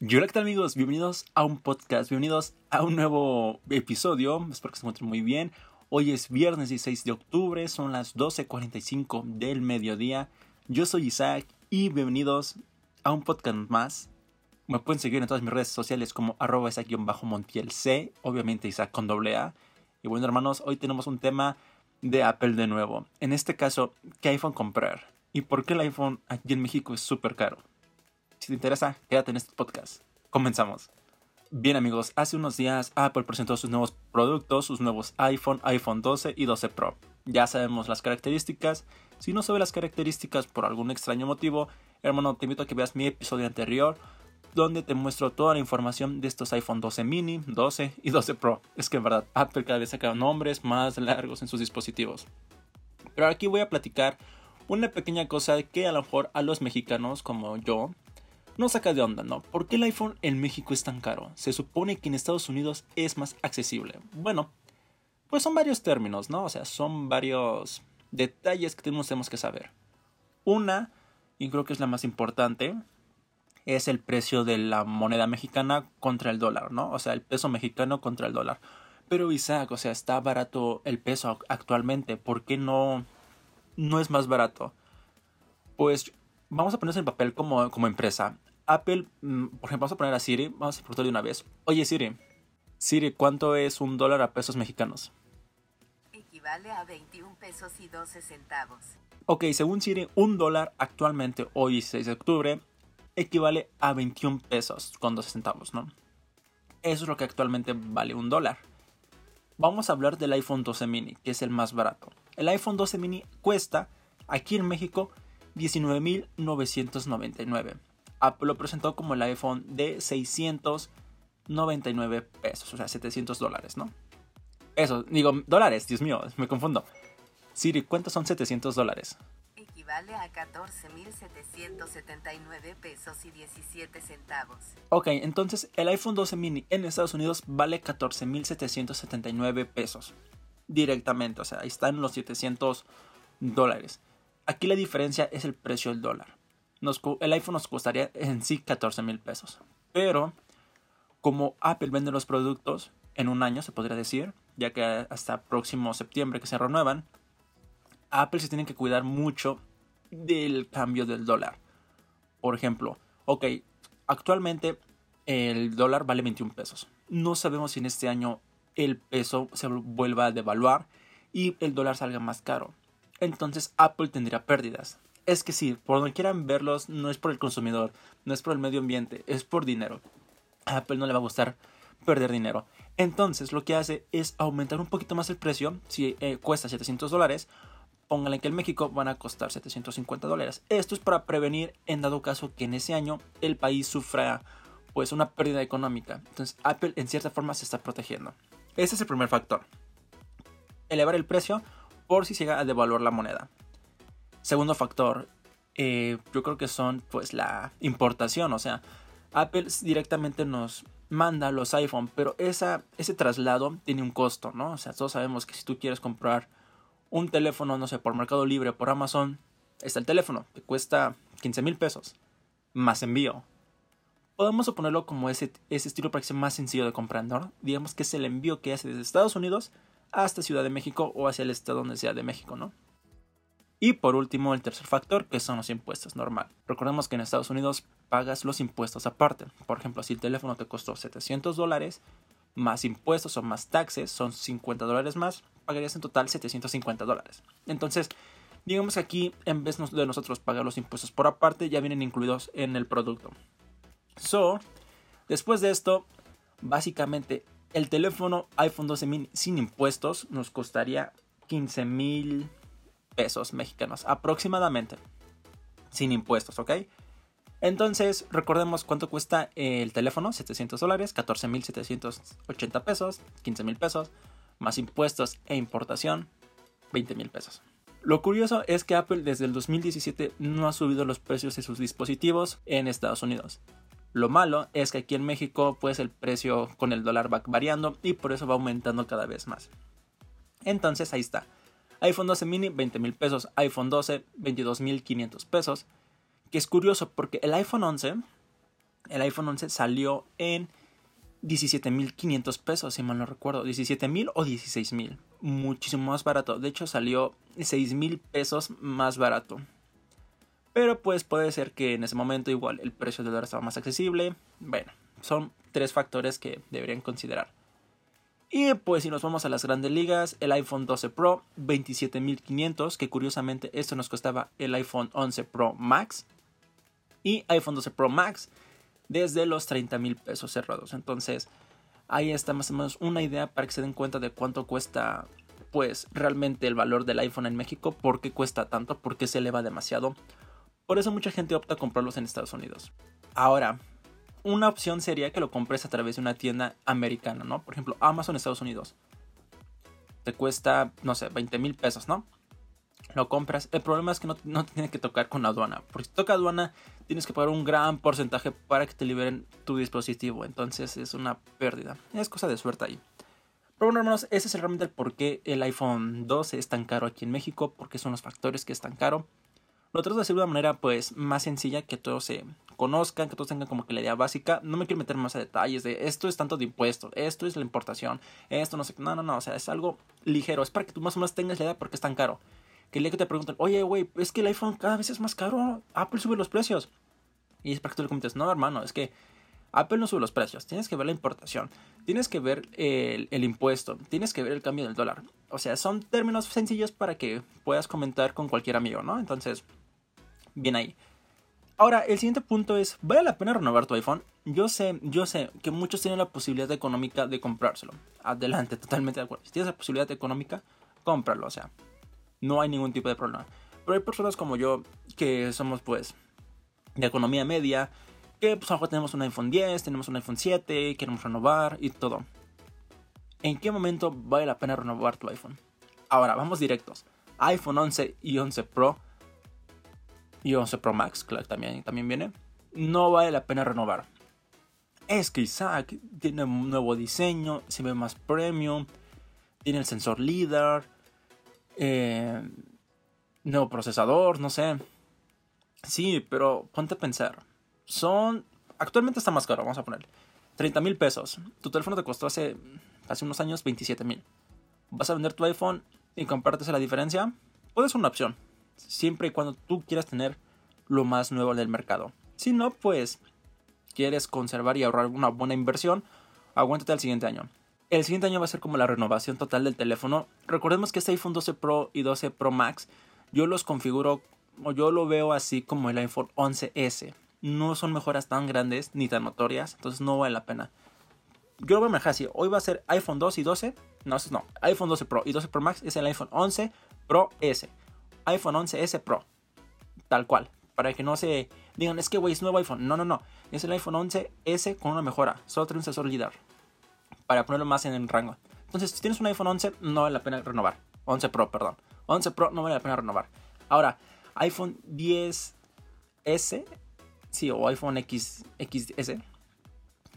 Hola, ¿qué tal amigos? Bienvenidos a un podcast, bienvenidos a un nuevo episodio. Espero que se encuentren muy bien. Hoy es viernes 16 de octubre, son las 12.45 del mediodía. Yo soy Isaac y bienvenidos a un podcast más. Me pueden seguir en todas mis redes sociales como arroba Isaac-Montiel C, obviamente Isaac con doble A. Y bueno hermanos, hoy tenemos un tema de Apple de nuevo. En este caso, ¿qué iPhone comprar? ¿Y por qué el iPhone aquí en México es súper caro? Si te interesa, quédate en este podcast. Comenzamos. Bien amigos, hace unos días Apple presentó sus nuevos productos, sus nuevos iPhone, iPhone 12 y 12 Pro. Ya sabemos las características. Si no sabes las características por algún extraño motivo, hermano, te invito a que veas mi episodio anterior donde te muestro toda la información de estos iPhone 12 mini, 12 y 12 Pro. Es que en verdad Apple cada vez saca nombres más largos en sus dispositivos. Pero aquí voy a platicar una pequeña cosa que a lo mejor a los mexicanos como yo no saca de onda, ¿no? ¿Por qué el iPhone en México es tan caro? Se supone que en Estados Unidos es más accesible. Bueno, pues son varios términos, ¿no? O sea, son varios detalles que tenemos que saber. Una, y creo que es la más importante, es el precio de la moneda mexicana contra el dólar, ¿no? O sea, el peso mexicano contra el dólar. Pero Isaac, o sea, está barato el peso actualmente. ¿Por qué no, no es más barato? Pues vamos a ponerse en papel como, como empresa. Apple, mm, por ejemplo, vamos a poner a Siri, vamos a preguntarle de una vez. Oye Siri, Siri, ¿cuánto es un dólar a pesos mexicanos? Equivale a 21 pesos y 12 centavos. Ok, según Siri, un dólar actualmente, hoy 6 de octubre, equivale a 21 pesos con 12 centavos, ¿no? Eso es lo que actualmente vale un dólar. Vamos a hablar del iPhone 12 mini, que es el más barato. El iPhone 12 mini cuesta, aquí en México, 19.999. Apple lo presentó como el iPhone de 699 pesos, o sea, 700 dólares, ¿no? Eso, digo, dólares, Dios mío, me confundo. Siri, ¿cuántos son 700 dólares? Equivale a 14.779 pesos y 17 centavos. Ok, entonces el iPhone 12 mini en Estados Unidos vale 14.779 pesos. Directamente, o sea, ahí están los 700 dólares. Aquí la diferencia es el precio del dólar. El iPhone nos costaría en sí 14 mil pesos. Pero como Apple vende los productos en un año, se podría decir, ya que hasta próximo septiembre que se renuevan, Apple se tiene que cuidar mucho del cambio del dólar. Por ejemplo, ok, actualmente el dólar vale 21 pesos. No sabemos si en este año el peso se vuelva a devaluar y el dólar salga más caro entonces Apple tendría pérdidas. Es que sí, por donde quieran verlos, no es por el consumidor, no es por el medio ambiente, es por dinero. A Apple no le va a gustar perder dinero. Entonces lo que hace es aumentar un poquito más el precio. Si eh, cuesta 700 dólares, pónganle que en México van a costar 750 dólares. Esto es para prevenir en dado caso que en ese año el país sufra pues una pérdida económica. Entonces Apple en cierta forma se está protegiendo. Ese es el primer factor. Elevar el precio por si llega a devaluar la moneda. Segundo factor, eh, yo creo que son pues la importación, o sea, Apple directamente nos manda los iPhone, pero esa, ese traslado tiene un costo, ¿no? O sea, todos sabemos que si tú quieres comprar un teléfono, no sé, por Mercado Libre, por Amazon, está el teléfono, que cuesta 15 mil pesos, más envío. Podemos suponerlo como ese, ese estilo para que sea más sencillo de comprar, ¿no? Digamos que es el envío que hace desde Estados Unidos hasta Ciudad de México o hacia el estado donde sea de México, ¿no? Y por último, el tercer factor, que son los impuestos normal. Recordemos que en Estados Unidos pagas los impuestos aparte. Por ejemplo, si el teléfono te costó 700 dólares, más impuestos o más taxes, son 50 dólares más, pagarías en total 750 dólares. Entonces, digamos que aquí, en vez de nosotros pagar los impuestos por aparte, ya vienen incluidos en el producto. So, después de esto, básicamente el teléfono iPhone 12 mini sin impuestos nos costaría 15 mil pesos mexicanos aproximadamente. Sin impuestos, ¿ok? Entonces, recordemos cuánto cuesta el teléfono, 700 dólares, 14.780 pesos, 15 mil pesos, más impuestos e importación, 20 mil pesos. Lo curioso es que Apple desde el 2017 no ha subido los precios de sus dispositivos en Estados Unidos. Lo malo es que aquí en México pues el precio con el dólar va variando y por eso va aumentando cada vez más. Entonces ahí está. iPhone 12 mini 20 mil pesos, iPhone 12 22 mil 500 pesos. Que es curioso porque el iPhone 11 El iPhone 11 salió en 17.500 pesos, si mal no recuerdo. 17.000 o 16.000. Muchísimo más barato. De hecho, salió 6.000 pesos más barato. Pero pues puede ser que en ese momento igual el precio del dólar estaba más accesible. Bueno, son tres factores que deberían considerar. Y pues si nos vamos a las grandes ligas, el iPhone 12 Pro 27.500, que curiosamente esto nos costaba el iPhone 11 Pro Max. Y iPhone 12 Pro Max desde los 30 mil pesos cerrados. Entonces, ahí está más o menos una idea para que se den cuenta de cuánto cuesta, pues, realmente el valor del iPhone en México, por qué cuesta tanto, por qué se eleva demasiado. Por eso mucha gente opta a comprarlos en Estados Unidos. Ahora, una opción sería que lo compres a través de una tienda americana, ¿no? Por ejemplo, Amazon Estados Unidos. Te cuesta, no sé, 20 mil pesos, ¿no? lo compras. El problema es que no, no, tiene que tocar con aduana. Porque si toca aduana, tienes que pagar un gran porcentaje para que te liberen tu dispositivo. Entonces es una pérdida. Es cosa de suerte ahí. Pero bueno, hermanos, ese es realmente el por qué el iPhone 12 es tan caro aquí en México. Porque son los factores que es tan caro. Lo trato de hacer de una manera pues más sencilla, que todos se conozcan, que todos tengan como que la idea básica. No me quiero meter más a detalles de esto es tanto de impuestos, esto es la importación, esto no sé, no, no, no, o sea, es algo ligero, es para que tú más o menos tengas la idea porque es tan caro que el día que te preguntan, oye, güey, es que el iPhone cada vez es más caro, Apple sube los precios. Y es para que tú le comentes, no, hermano, es que Apple no sube los precios, tienes que ver la importación, tienes que ver el, el, impuesto, tienes que ver el cambio del dólar. O sea, son términos sencillos para que puedas comentar con cualquier amigo, ¿no? Entonces, bien ahí. Ahora, el siguiente punto es, ¿vale la pena renovar tu iPhone? Yo sé, yo sé que muchos tienen la posibilidad económica de comprárselo. Adelante, totalmente de acuerdo. Si tienes la posibilidad económica, cómpralo, o sea, no hay ningún tipo de problema. Pero hay personas como yo que somos pues de economía media, que pues a lo mejor tenemos un iPhone 10, tenemos un iPhone 7, queremos renovar y todo. ¿En qué momento vale la pena renovar tu iPhone? Ahora, vamos directos. iPhone 11 y 11 Pro y 11 Pro Max, claro, también, también viene. No vale la pena renovar. Es que Isaac tiene un nuevo diseño, se ve más premium, tiene el sensor LIDAR, eh, nuevo procesador, no sé. Sí, pero ponte a pensar. Son. Actualmente está más caro, vamos a poner. 30 mil pesos. Tu teléfono te costó hace, hace unos años 27 mil. ¿Vas a vender tu iPhone y compartes la diferencia? Puede ser una opción. Siempre y cuando tú quieras tener lo más nuevo del mercado. Si no, pues quieres conservar y ahorrar una buena inversión, aguántate al siguiente año. El siguiente año va a ser como la renovación total del teléfono. Recordemos que este iPhone 12 Pro y 12 Pro Max yo los configuro o yo lo veo así como el iPhone 11S. No son mejoras tan grandes ni tan notorias, entonces no vale la pena. Yo lo voy a manejar así. Hoy va a ser iPhone 2 y 12. No, no. iPhone 12 Pro y 12 Pro Max es el iPhone 11 Pro S. iPhone 11S Pro. Tal cual. Para que no se digan, es que güey, es nuevo iPhone. No, no, no. Es el iPhone 11S con una mejora. Solo tiene un sensor LIDAR para ponerlo más en el rango. Entonces, si tienes un iPhone 11, no vale la pena renovar. 11 Pro, perdón. 11 Pro no vale la pena renovar. Ahora, iPhone 10S, sí, o iPhone X, XS,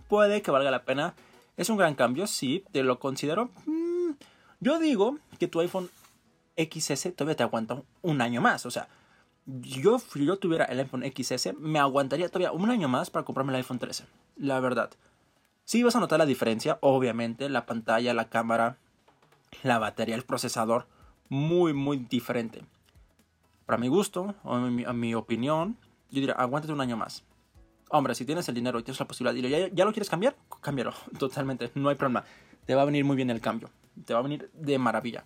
puede que valga la pena. Es un gran cambio, sí, te lo considero. Mm, yo digo que tu iPhone XS todavía te aguanta un año más. O sea, yo, si yo tuviera el iPhone XS, me aguantaría todavía un año más para comprarme el iPhone 13. La verdad. Sí vas a notar la diferencia, obviamente, la pantalla, la cámara, la batería, el procesador, muy, muy diferente. Para mi gusto, o a mi, opinión, yo diría, aguántate un año más. Hombre, si tienes el dinero y tienes la posibilidad y ya, ya lo quieres cambiar, cámbialo, totalmente, no hay problema. Te va a venir muy bien el cambio, te va a venir de maravilla.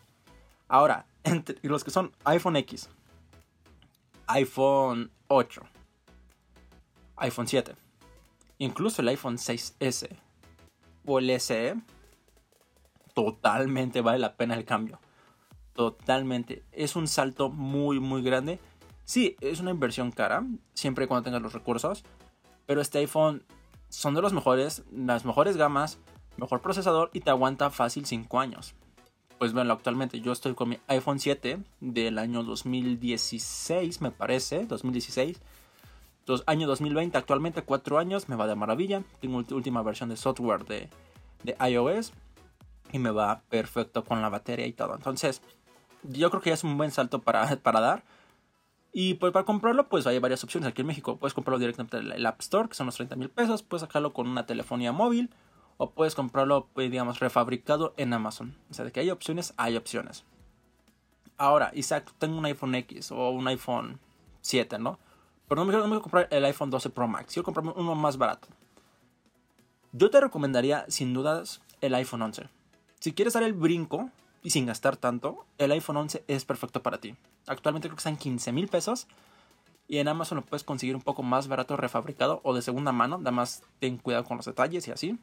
Ahora, entre los que son iPhone X, iPhone 8, iPhone 7, incluso el iPhone 6S, o el SE, totalmente vale la pena el cambio. Totalmente. Es un salto muy, muy grande. Sí, es una inversión cara, siempre y cuando tengas los recursos. Pero este iPhone son de los mejores, las mejores gamas, mejor procesador y te aguanta fácil 5 años. Pues bueno, actualmente yo estoy con mi iPhone 7 del año 2016, me parece, 2016 año 2020, actualmente 4 años, me va de maravilla. Tengo última versión de software de, de iOS y me va perfecto con la batería y todo. Entonces, yo creo que ya es un buen salto para, para dar. Y pues para comprarlo, pues hay varias opciones aquí en México. Puedes comprarlo directamente en el App Store, que son los 30 mil pesos. Puedes sacarlo con una telefonía móvil. O puedes comprarlo, pues, digamos, refabricado en Amazon. O sea, de que hay opciones, hay opciones. Ahora, Isaac, tengo un iPhone X o un iPhone 7, ¿no? Pero no me, quiero comprar el iPhone 12 Pro Max. Quiero comprarme uno más barato. Yo te recomendaría, sin dudas, el iPhone 11. Si quieres dar el brinco y sin gastar tanto, el iPhone 11 es perfecto para ti. Actualmente creo que están 15 mil pesos. Y en Amazon lo puedes conseguir un poco más barato, refabricado o de segunda mano. Nada más ten cuidado con los detalles y así.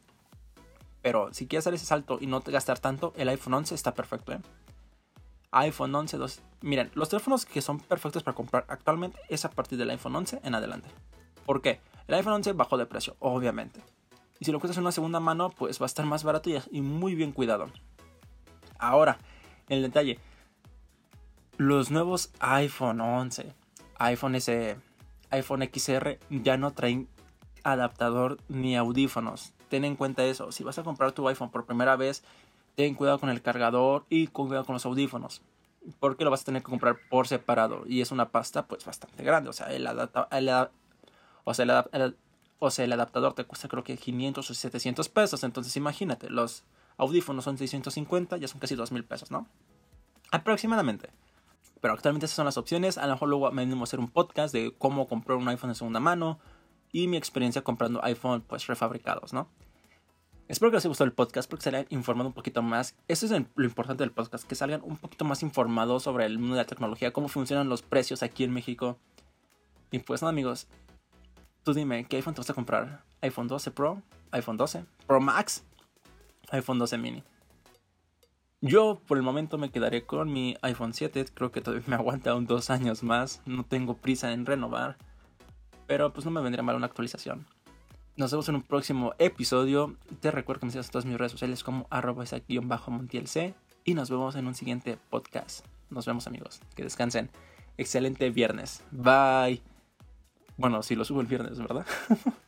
Pero si quieres hacer ese salto y no te gastar tanto, el iPhone 11 está perfecto. ¿eh? iPhone 11, 2. Miren, los teléfonos que son perfectos para comprar actualmente es a partir del iPhone 11 en adelante. ¿Por qué? El iPhone 11 bajó de precio, obviamente. Y si lo compras en una segunda mano, pues va a estar más barato y, muy bien cuidado. Ahora, el detalle. Los nuevos iPhone 11, iPhone S, iPhone XR ya no traen adaptador ni audífonos. Ten en cuenta eso. Si vas a comprar tu iPhone por primera vez, ten cuidado con el cargador y con cuidado con los audífonos. Porque lo vas a tener que comprar por separado. Y es una pasta pues bastante grande. O sea, el, adapta o sea, el, adaptador te cuesta creo que 500 o 700 pesos. Entonces imagínate, los audífonos son 650, ya son casi 2000 pesos, ¿no? Aproximadamente. Pero actualmente esas son las opciones. A lo mejor luego me animo a hacer un podcast de cómo comprar un iPhone de segunda mano y mi experiencia comprando iPhone pues refabricados, ¿no? Espero que les haya gustado el podcast porque se hayan informado un poquito más. Eso es lo importante del podcast, que salgan un poquito más informados sobre el mundo de la tecnología, cómo funcionan los precios aquí en México. Y pues nada amigos, tú dime, ¿qué iPhone te vas a comprar? ¿iPhone 12 Pro? ¿iPhone 12 Pro Max? ¿iPhone 12 mini? Yo por el momento me quedaré con mi iPhone 7, creo que todavía me aguanta un dos años más, no tengo prisa en renovar, pero pues no me vendría mal una actualización. Nos vemos en un próximo episodio. Te recuerdo que me sigas en todas mis redes sociales como arroba montielc y nos vemos en un siguiente podcast. Nos vemos amigos, que descansen. Excelente viernes. Bye. Bueno, si lo subo el viernes, ¿verdad?